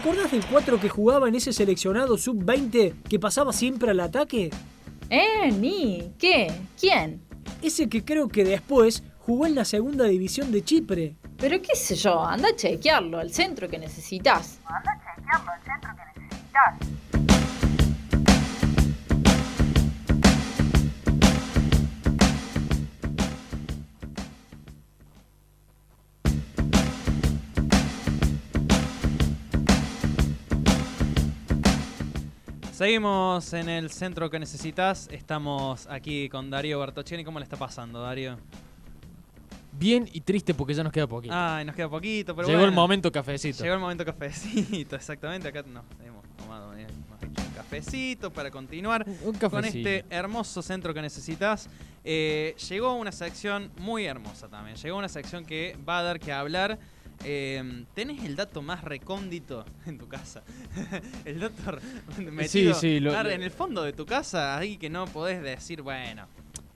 acordás del 4 que jugaba en ese seleccionado sub-20 que pasaba siempre al ataque? ¿Eh? ¿Ni? ¿Qué? ¿Quién? Ese que creo que después jugó en la segunda división de Chipre. Pero qué sé yo, anda a chequearlo, al centro que necesitas. Anda a chequearlo, al centro que necesitas. Seguimos en el centro que necesitas. Estamos aquí con Darío Bartocheni. ¿Cómo le está pasando, Darío? Bien y triste porque ya nos queda poquito. Ay, nos queda poquito, pero Llegó el momento cafecito. Llegó el momento cafecito, exactamente. Acá nos hemos tomado eh, hecho un cafecito para continuar Un con este hermoso centro que necesitas. Eh, llegó una sección muy hermosa también. Llegó una sección que va a dar que hablar. Eh, ¿Tenés el dato más recóndito en tu casa? el dato metido sí, lo- en el fondo de tu casa, ahí que no podés decir, bueno,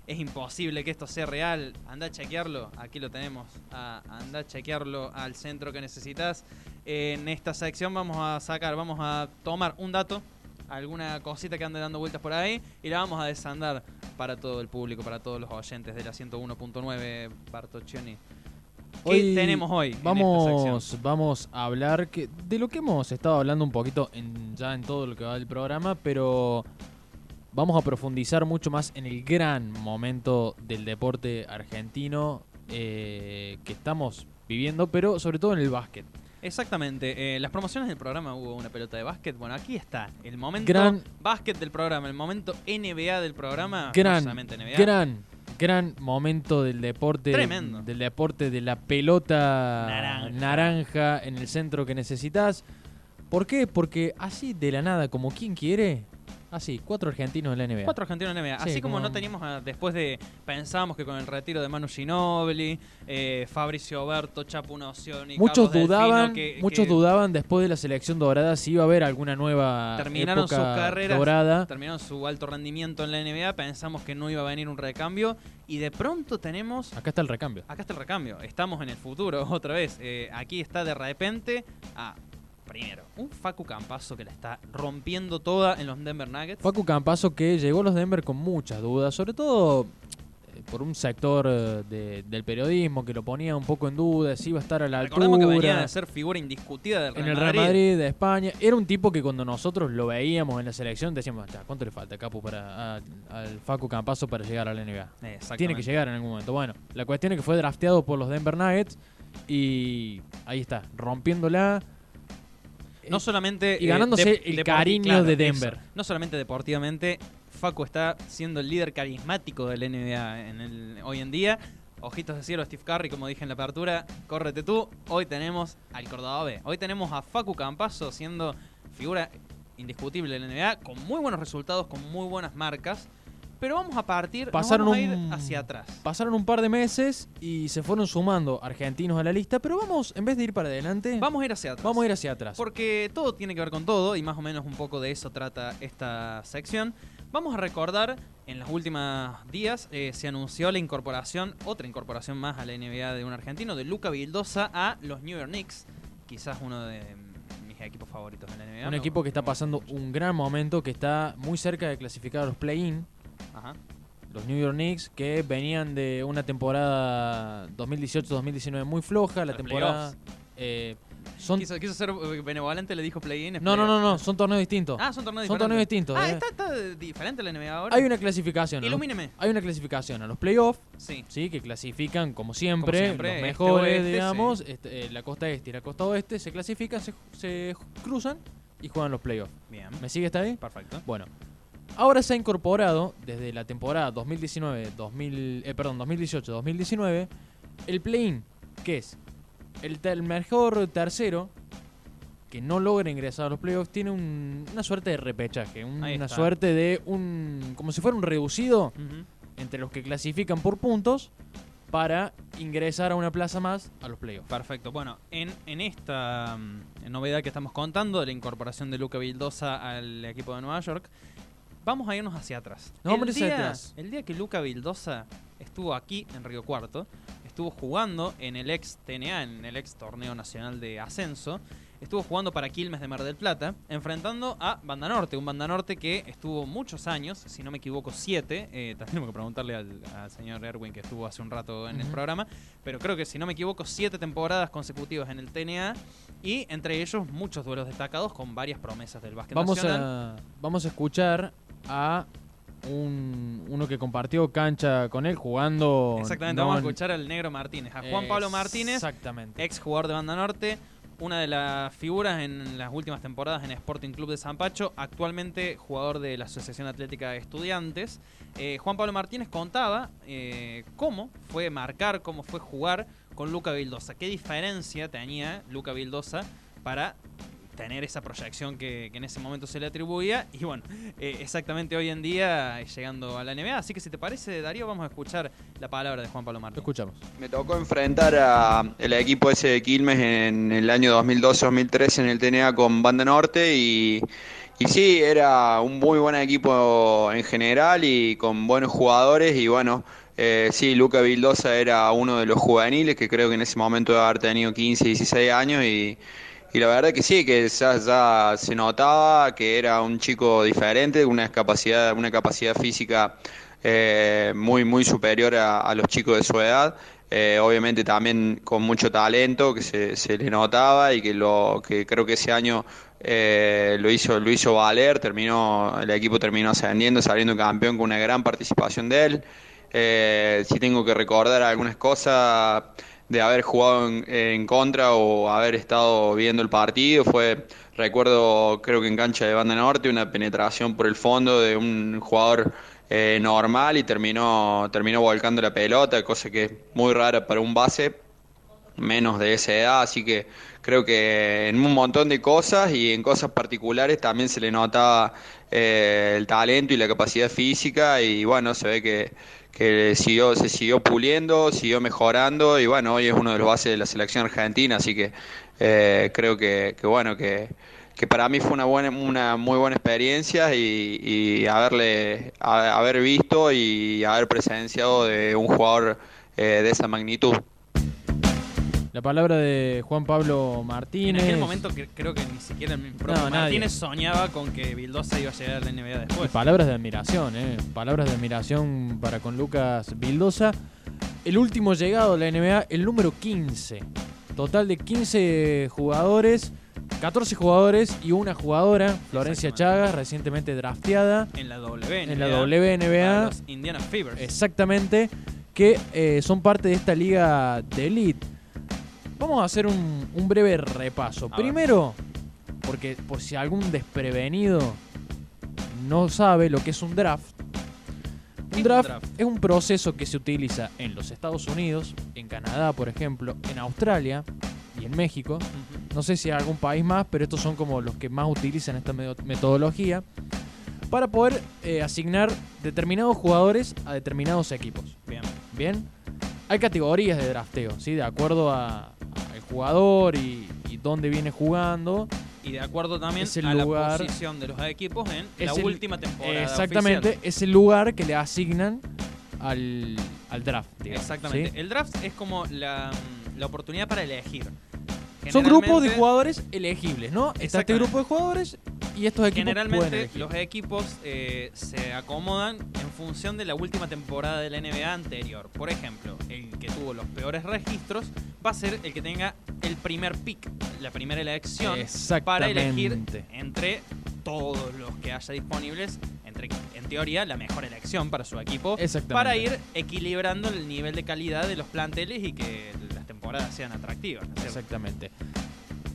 es imposible que esto sea real. Anda a chequearlo. Aquí lo tenemos. Ah, anda a chequearlo al centro que necesitas. En esta sección vamos a sacar, vamos a tomar un dato, alguna cosita que ande dando vueltas por ahí y la vamos a desandar para todo el público, para todos los oyentes de la 101.9 Bartoccioni. ¿Qué tenemos hoy? Vamos, vamos a hablar que, de lo que hemos estado hablando un poquito en, ya en todo lo que va del programa, pero vamos a profundizar mucho más en el gran momento del deporte argentino eh, que estamos viviendo, pero sobre todo en el básquet. Exactamente. eh, las promociones del programa hubo una pelota de básquet. Bueno, aquí está. El momento Gran- básquet del programa, el momento NBA del programa. Gran, NBA. gran, gran momento del deporte. Tremendo. Del deporte de la pelota Naranja. naranja en el centro que necesitas. ¿Por qué? Porque así de la nada, como quien quiere, así, cuatro argentinos en la NBA. Cuatro argentinos en NBA. Sí, Así como como- no teníamos, ah, después de, pensábamos que con el retiro de Manu Ginobili, eh, Fabricio Oberto, Chapu Nocioni, Muchos Carlos Delfino, dudaban, que- muchos que dudaban después de la selección dorada si iba a haber alguna nueva terminaron sus época carreras, dorada. terminaron su alto rendimiento en la NBA, pensamos que no iba a venir un recambio y de pronto tenemos Acá está el recambio. Acá está el recambio. Estamos en el futuro otra vez. Eh, aquí está de repente. Ah, primero, un Facu Campazo que la está rompiendo toda en los Denver Nuggets. Facu Campazo que llegó a los Denver con muchas dudas, sobre todo eh, por un sector eh, de- del periodismo que lo ponía un poco en duda, si iba a estar a la Recordemos que venía altura. de ser figura indiscutida del Real en el Real Madrid de España. Era un tipo que cuando nosotros lo veíamos en la selección decíamos, "Ya, ¿cuánto le falta Capu para, a- al Facu Campazo para llegar a la NBA? Tiene que llegar en algún momento. Bueno, la cuestión es que fue drafteado por los Denver Nuggets y ahí está, rompiéndola. No solamente. y ganándose de- el cariño de Denver. eso. No solamente deportivamente, Facu está siendo el líder carismático del NBA en el, hoy en día. Ojitos de cielo, Steve Curry, como dije en la apertura, córrete tú. Hoy tenemos al Córdoba B. Hoy tenemos a Facu Campazo siendo figura indiscutible en la NBA, con muy buenos resultados, con muy buenas marcas. Pero vamos a partir, nos Pasaron vamos a ir un- hacia atrás. Pasaron un par de meses y se fueron sumando argentinos a la lista, pero vamos, en vez de ir para adelante, Vamos a ir hacia atrás. vamos a ir hacia atrás. Porque todo tiene que ver con todo y más o menos un poco de eso trata esta sección. Vamos a recordar, en los últimos días eh, se anunció la incorporación, otra incorporación más a la NBA de un argentino, de Luca Vildosa a los New York Knicks. Quizás uno de mis equipos favoritos de la NBA. un equipo que está pasando un gran momento, que está muy cerca de clasificar a los play-in. Ajá. Los New York Knicks que venían de una temporada 2018-2019 muy floja, la Los temporada... eh, son, Quiso, quiso ser benevolente, le dijo play-in. no, no, no, no, son torneos distintos. Ah, son torneos Son diferentes. torneos distintos, Ah, eh. está, está diferente la NBA ahora. Hay una clasificación. Ilumíneme. Hay una clasificación a los playoffs, Sí. sí, que clasifican como siempre, siempre, los este, mejores, oeste, digamos, este, eh, la costa este y la costa oeste se clasifican, se, se cruzan y juegan los playoffs. Bien. ¿Me sigue hasta ahí? Perfecto. Bueno, ahora se ha incorporado desde la temporada 2019, 2000, eh, perdón, 2018-2019 el play-in, que es el, mejor tercero que no logra ingresar a los playoffs tiene un- una suerte de repechaje, un- una suerte de un como si fuera un reducido entre los que clasifican por puntos para ingresar a una plaza más a los playoffs. Perfecto. Bueno, en, en esta mm, novedad que estamos contando de la incorporación de Luca Vildosa al equipo de Nueva York, vamos a irnos hacia atrás. Nos vamos a ir hacia día, atrás. el día que Luca Vildosa estuvo aquí en Río Cuarto, estuvo jugando en el ex TNA, en el ex Torneo Nacional de Ascenso, estuvo jugando para Quilmes de Mar del Plata, enfrentando a Banda Norte, un Banda Norte que estuvo muchos años, si no me equivoco, siete. Eh, tenemos que preguntarle al, al señor Erwin que estuvo hace un rato en el programa, pero creo que si no me equivoco, siete temporadas consecutivas en el TNA y entre ellos muchos duelos destacados con varias promesas del básquet Vamos nacional. a, vamos a escuchar a un, uno que compartió cancha con él jugando. Exactamente, vamos a escuchar al negro Martínez, a Juan Pablo Martínez, Exactamente. ex jugador de Banda Norte, una de las figuras en las últimas temporadas en Sporting Club de Zampacho, actualmente jugador de la Asociación Atlética de Estudiantes. Eh, Juan Pablo Martínez contaba eh, cómo fue marcar, cómo fue jugar con Luca Vildosa, qué diferencia tenía Luca Vildosa para tener esa proyección que, que en ese momento se le atribuía y bueno, eh, exactamente hoy en día llegando a la NBA. Así que si te parece, Darío, vamos a escuchar la palabra de Juan Pablo Lo Martínez. escuchamos. Me tocó enfrentar a el equipo ese de Quilmes en el año 2012-2013 en el TNA con Banda Norte y, y sí, era un muy buen equipo en general y con buenos jugadores y bueno, eh, sí, Luca Vildosa era uno de los juveniles que creo que en ese momento debe haber tenido 15, 16 años y, y la verdad que sí, que ya, ya se notaba que era un chico diferente, una capacidad, una capacidad física eh, muy, muy superior a, los chicos de su edad. Eh, obviamente también con mucho talento que se, se le notaba y que lo que creo que ese año eh, lo hizo lo hizo valer terminó el equipo terminó ascendiendo saliendo campeón con una gran participación de él eh, si tengo que recordar algunas cosas de haber jugado en, en contra o haber estado viendo el partido fue recuerdo creo que en cancha de banda norte una penetración por el fondo de un jugador eh, normal y terminó terminó volcando la pelota cosa que es muy rara para un base menos de esa edad, así que creo que en un montón de cosas y en cosas particulares también se le notaba eh, el talento y la capacidad física y bueno, se ve que, que siguió, se siguió puliendo, siguió mejorando y bueno, hoy es uno de los bases de la selección argentina, así que eh, creo que, que bueno, que, que para mí fue una buena, una muy buena experiencia y, y haberle, haber visto y haber presenciado de un jugador eh, de esa magnitud. La palabra de Juan Pablo En Martínez. aquel momento que, creo que ni siquiera el propio No, nadie. Martínez soñaba con que Vildosa iba a llegar a la NBA Y después. palabras de admiración, ¿eh? Palabras de admiración para con Lucas Vildosa. El último llegado a la NBA, el número 15. Total de 15 jugadores, 14 jugadores y una jugadora, Florencia. Chagas, recientemente drafteada En la WNBA. en la WNBA. los Indiana Fevers. Exactamente, que eh, son parte de esta liga de elite. Vamos a hacer un, un breve repaso. A ver. Primero, porque por si algún desprevenido no sabe lo que es un draft. ¿Qué Un draft, draft? es un proceso que se utiliza en los Estados Unidos, en Canadá, por ejemplo, en Australia y en México. No sé si hay algún país más, pero estos son como los que más utilizan esta metodología para poder eh, asignar determinados jugadores a determinados equipos. Bien. Bien, hay categorías de drafteo, ¿sí? De acuerdo a- al jugador y, y dónde viene jugando. Y de acuerdo también Es el a lugar- la posición de los equipos en la el- última temporada. Exactamente, oficial. es el lugar que le asignan al, al draft. digamos, Exactamente. ¿sí? El draft es como la, la oportunidad para elegir. Son grupos de jugadores elegibles, ¿no? Está este grupo de jugadores y estos equipos Generalmente los equipos eh, se acomodan en función de la última temporada de la NBA anterior. Por ejemplo, el que tuvo los peores registros va a ser el que tenga el primer pick, la primera elección para elegir entre todos los que haya disponibles, entre en teoría la mejor elección para su equipo, para ir equilibrando el nivel de calidad de los planteles y que las temporadas sean atractivas. Exactamente.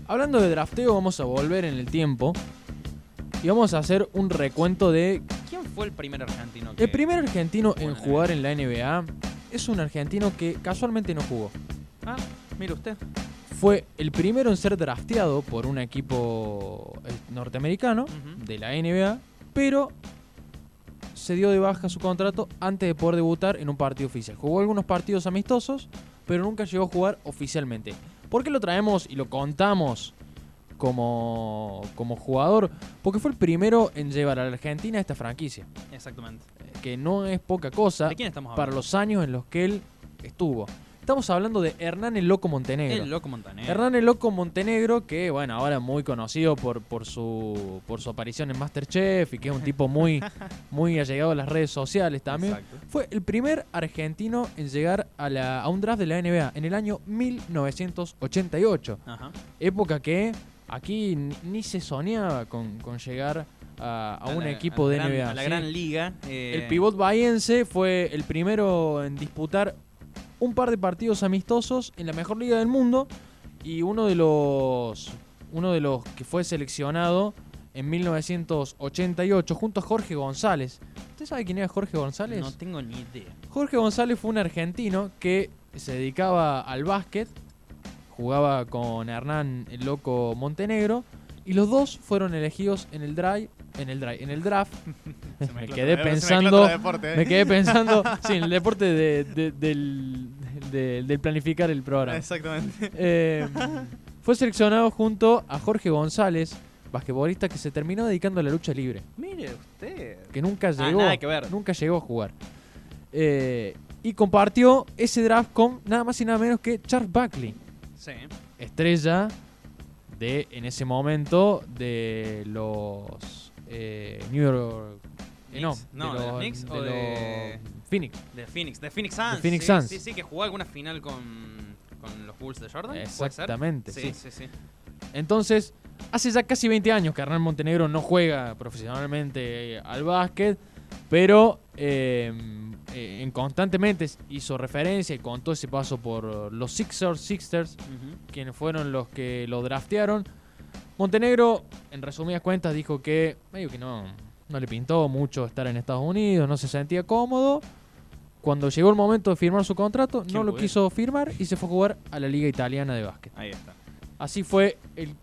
Hablando de drafteo, vamos a volver en el tiempo y vamos a hacer un recuento de ¿Quién fue el primer argentino? que- el primer argentino en jugar en la NBA. Es un argentino que casualmente no jugó. Ah, mire usted. Fue el primero en ser drafteado por un equipo eh, norteamericano de la NBA, pero se dio de baja su contrato antes de poder debutar en un partido oficial. Jugó algunos partidos amistosos, pero nunca llegó a jugar oficialmente. ¿Por qué lo traemos y lo contamos como, como jugador? Porque fue el primero en llevar a la Argentina a esta franquicia, Exactamente. eh, que no es poca cosa ¿De quién estamos para los años en los que él estuvo. Estamos hablando de Hernán el Loco Montenegro. El loco Montaner. Hernán el Loco Montenegro, que bueno, ahora muy conocido por, por, su, por su aparición en Masterchef y que es un tipo muy, muy allegado a las redes sociales también. Exacto. Fue el primer argentino en llegar a, la, a un draft de la NBA en el año 1988. Ajá. Época que aquí ni, se soñaba con, con llegar a, a un la- equipo a de gran- NBA. A la ¿sí? gran liga. eh, El pivot bahiense fue el primero en disputar un par de partidos amistosos en la mejor liga del mundo y uno de los uno de los que fue seleccionado en 1988 junto a Jorge González. ¿Usted sabe quién era Jorge González? No tengo ni idea. Jorge González fue un argentino que se dedicaba al básquet, jugaba con Hernán el Loco Montenegro y los dos fueron elegidos en el drive, en el drive, en el draft. me quedé pensando, me quedé pensando, sí, en el deporte de- de- del, de- del planificar el programa. Exactamente. Eh, fue seleccionado junto a Jorge González, basquetbolista que se terminó dedicando a la lucha libre, Mire usted. que nunca Ah, llegó, nada que ver. nunca llegó a jugar. Eh, y compartió ese draft con nada más y nada menos que Charles Buckley, Sí. estrella de en ese momento de los eh, New York eh, no. No, ¿de los Knicks o los de- Phoenix. De Phoenix. De Phoenix Suns. Phoenix sí, Suns. Sí, sí, que jugó alguna final con, con los Bulls de Jordan. Exactamente, Sí, sí. sí, sí. Entonces, hace ya casi 20 años que Hernán Montenegro no juega profesionalmente eh, al básquet, pero eh, eh, en constantemente hizo referencia y contó ese paso por los Sixers, Sixers, quienes fueron los que lo draftearon. Montenegro, en resumidas cuentas, dijo que medio que no, no le pintó mucho estar en Estados Unidos, no se sentía cómodo. Cuando llegó el momento de firmar su contrato, ¿Quién no lo quiso firmar y se fue a jugar a la Liga Italiana de Básquet. Ahí está. Así fue el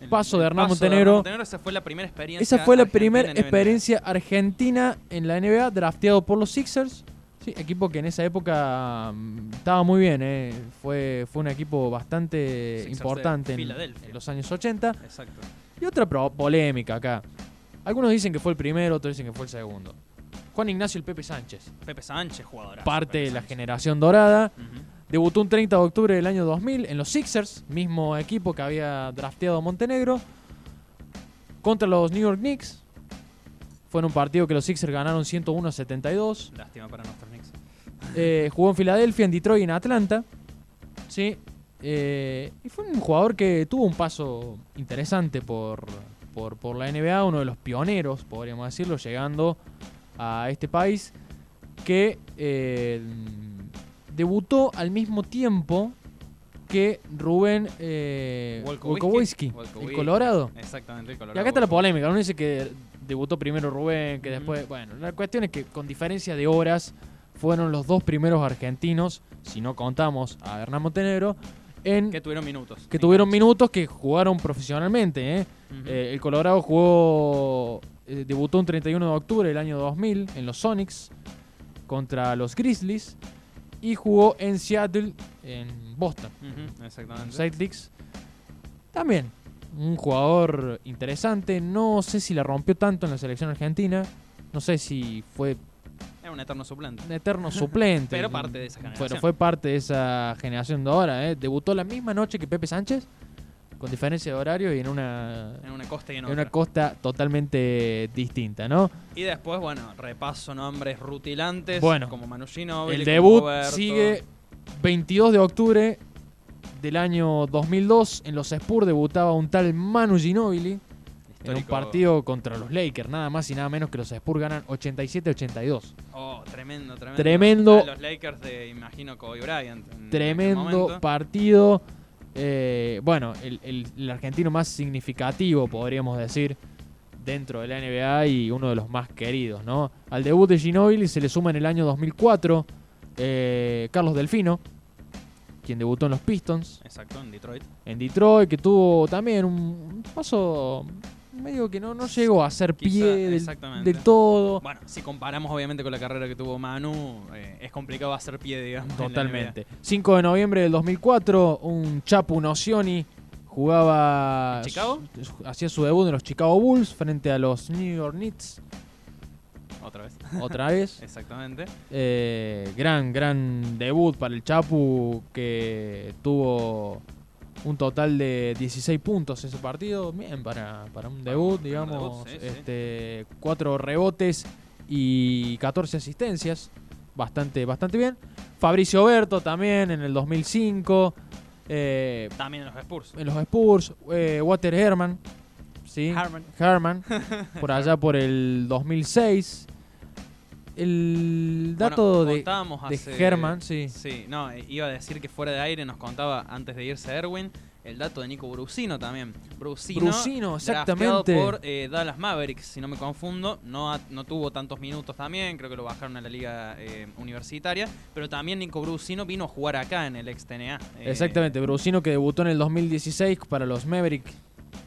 El- Paso de Hernán paso Montenegro. Montenegro, esa fue la primera experiencia. Esa fue la argentina primera en NBA. experiencia argentina en la NBA, drafteado por los Sixers. Sí, equipo que en esa época mm, estaba muy bien, eh. fue, fue un equipo bastante Sixers importante en, los años 80. Exacto. Y otra pro- polémica acá. Algunos dicen que fue el primero, otros dicen que fue el segundo. Juan Ignacio el Pepe Sánchez, Pepe Sánchez, jugador. parte de la generación dorada. Ujú. Debutó un 30 de octubre del año 2000 en los Sixers, mismo equipo que había drafteado a Montenegro, contra los New York Knicks. Fue en un partido que los Sixers ganaron 101 a 72. Lástima para nuestros Knicks. Eh, jugó en Filadelfia, en Detroit y en Atlanta. Sí. Eh, y fue un jugador que tuvo un paso interesante por, por, por la NBA, uno de los pioneros, podríamos decirlo, llegando a este país, que eh, debutó al mismo tiempo que Rubén eh, Wolkowski. El. Colorado. Exactamente, el Y Colorado. acá está la polémica, uno dice que debutó primero Rubén, que después... Bueno, la cuestión es que con diferencia de horas fueron los dos primeros argentinos, si no contamos a Hernán Montenegro, en Que tuvieron minutos. que tuvieron minutos que jugaron profesionalmente. ¿eh? Eh, el Colorado jugó, eh, debutó un 31 de octubre del año 2000 en los Sonics contra los Grizzlies y jugó en Seattle, en Boston. Ujú, Exactamente. Celtics. También un jugador interesante. No sé si la rompió tanto en la selección argentina. No sé si fue Era un eterno suplente. un eterno suplente. Pero parte de esa generación. Pero fue parte de esa generación de ahora. ¿eh? Debutó la misma noche que Pepe Sánchez, con diferencia de horario y en una, En una costa y en en otra. una costa totalmente distinta, ¿no? Y después, bueno, repaso nombres rutilantes. Bueno, como Manu Ginóbili, El debut Roberto. sigue 22 de octubre del año 2002. En los Spurs debutaba un tal Manu Ginóbili. En un partido contra los Lakers, nada más y nada menos que los Spurs ganan 87-82. Oh, tremendo, tremendo. Tremendo. Los Lakers de, imagino, Kobe Bryant. en Tremendo partido. Eh, bueno, el, el- el argentino más significativo, podríamos decir, dentro de la NBA y uno de los más queridos, ¿no? Al debut de Ginóbili se le suma en el año 2004 eh, Carlos Delfino, quien debutó en los Pistons, Exacto, en Detroit. en Detroit, que tuvo también un paso medio que no, no llegó a ser Quizá, pie del, todo. Bueno, si comparamos obviamente con la carrera que tuvo Manu, eh, es complicado hacer pie, digamos. Totalmente. 5 de noviembre del 2004, un Chapu Nocioni jugaba. ¿En Chicago? hacía su debut en los Chicago Bulls frente a los New York Knicks. Otra vez. otra vez. Exactamente. Eh, gran, gran debut para el Chapu que tuvo un total de 16 puntos ese partido. Bien para, para un debut, digamos. sí. este, Cuatro rebotes y 14 asistencias. Bastante, bastante bien. Fabricio Berto también en el 2005. eh, También en los Spurs. en los Spurs. eh, Walter Herman. ¿sí? Harman. Herman. por allá por el 2006. El dato Bueno, de, de hace- Herman, sí. Sí, no, eh, iba a decir que fuera de aire nos contaba antes de irse Erwin el dato de Nico Brusino también. Brusino, Brusino, exactamente. por eh, Dallas Mavericks, si no me confundo. No, ha- no tuvo tantos minutos también, creo que lo bajaron a la liga eh, universitaria. Pero también Nico Brusino vino a jugar acá en el ex-TNA. eh, Exactamente, Brusino que debutó en el 2016 para los Mavericks.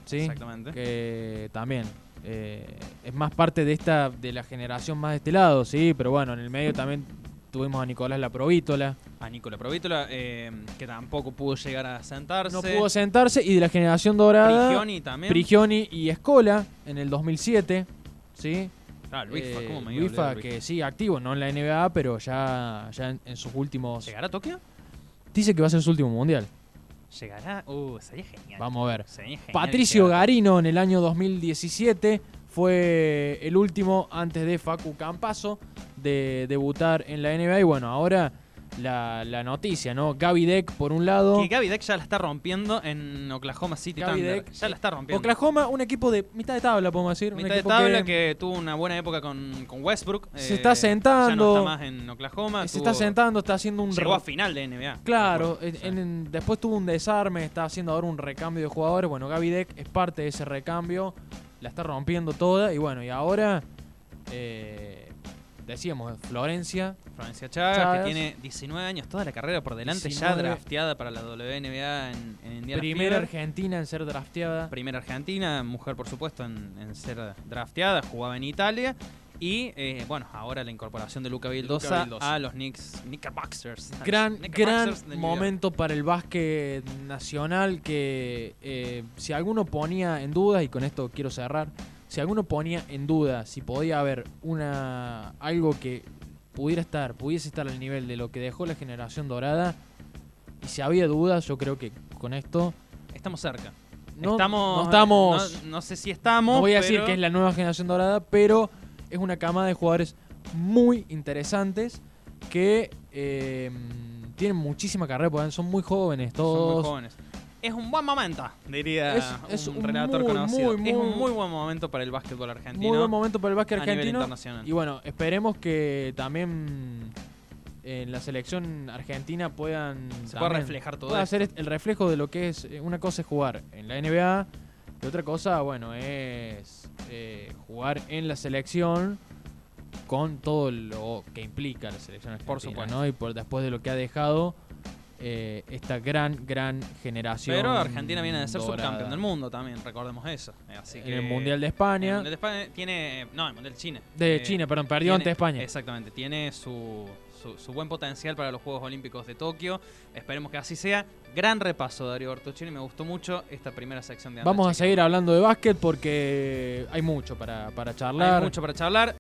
¿sí? Exactamente. Que también eh, es más parte de esta de la generación más de este lado, sí, pero bueno, en el medio también tuvimos a Nicolás La Provítola. A Nicola Provítola, eh, que tampoco pudo llegar a sentarse. No pudo sentarse y de la generación dorada Prigioni también. Prigioni y Escola en el 2007, ¿sí? Ah, Luisfa, Eh, ¿cómo me iba a Luisfa, olvidar de que sí, activo, no en la NBA, pero ya, ya en, en sus últimos... ¿Llegará a Tokio? Dice que va a ser su último mundial. ¿Llegará? Uh, sería genial. Vamos a ver. Genial Patricio Garino en el año 2017 fue el último antes de Facu Campazo de debutar en la NBA. Y bueno, ahora la, la noticia, ¿no? Gaby Deck por un lado. Que Gaby Deck ya la está rompiendo en Oklahoma City Gaby Thunder. Deck, ya la está rompiendo. Oklahoma, un equipo de mitad de tabla, podemos decir. un Mitad de tabla que... tuvo una buena época con, con Westbrook. Se eh, está Ya no sentando. está más en Oklahoma. se tuvo- está sentando, está haciendo un... Llegó a final de NBA. Claro, recuerdo. en- Sí. en- después tuvo un desarme, está haciendo ahora un recambio de jugadores. Bueno, Gaby Deck es parte de ese recambio, la está rompiendo toda. Y bueno, y ahora, eh, decíamos, Florencia, Florencia Chagas, Chagas. que tiene 19 años, toda la carrera por delante, 19. ya drafteada para la WNBA en, en Indiana primera Fever. argentina en ser drafteada. Primera argentina, mujer por supuesto en, en ser drafteada, jugaba en Italia. Y eh, bueno, ahora la incorporación de Luca Vildosa, a los Knicks, Knickerboxers. Gran, Knickerboxers gran momento para el básquet nacional que eh, si alguno ponía en duda, y con esto quiero cerrar, si alguno ponía en duda si podía haber una algo que pudiera estar, pudiese estar al nivel de lo que dejó la generación dorada, y si había dudas, yo creo que con esto Estamos cerca. no estamos, no estamos No, no sé si estamos. no voy a decir que es la nueva generación dorada, pero es una cama de jugadores muy interesantes que eh, tienen muchísima carrera, porque son muy jóvenes Son muy todos. jóvenes. Es un buen momento, diría Es- es un un relator muy, conocido. muy, es muy- un muy buen momento para el básquetbol argentino. Muy buen momento para el básquet a nivel argentino. internacional. Y bueno, esperemos que también en la selección argentina puedan Se pueda reflejar todo pueda hacer el reflejo de lo que es eh, una cosa es jugar en la NBA y otra cosa bueno es eh, jugar en la selección con todo lo que implica la selección argentina Por supuesto. ¿no? y por después de lo que ha dejado eh, esta gran gran generación Pero Argentina viene de ser dorada. subcampeón del mundo también, recordemos eso. Eh, Así en el mundial de el España Mundial de España tiene. No, el Mundial de China. de Eh, China perdón perdió tiene- ante España Exactamente, tiene su, su, su buen potencial para los Juegos Olímpicos de Tokio. Esperemos que así sea. Gran repaso, Darío Bertuccini. Me gustó mucho esta primera sección de Anda Vamos a seguir hablando de básquet porque hay mucho para, para charlar. Hay mucho para charlar.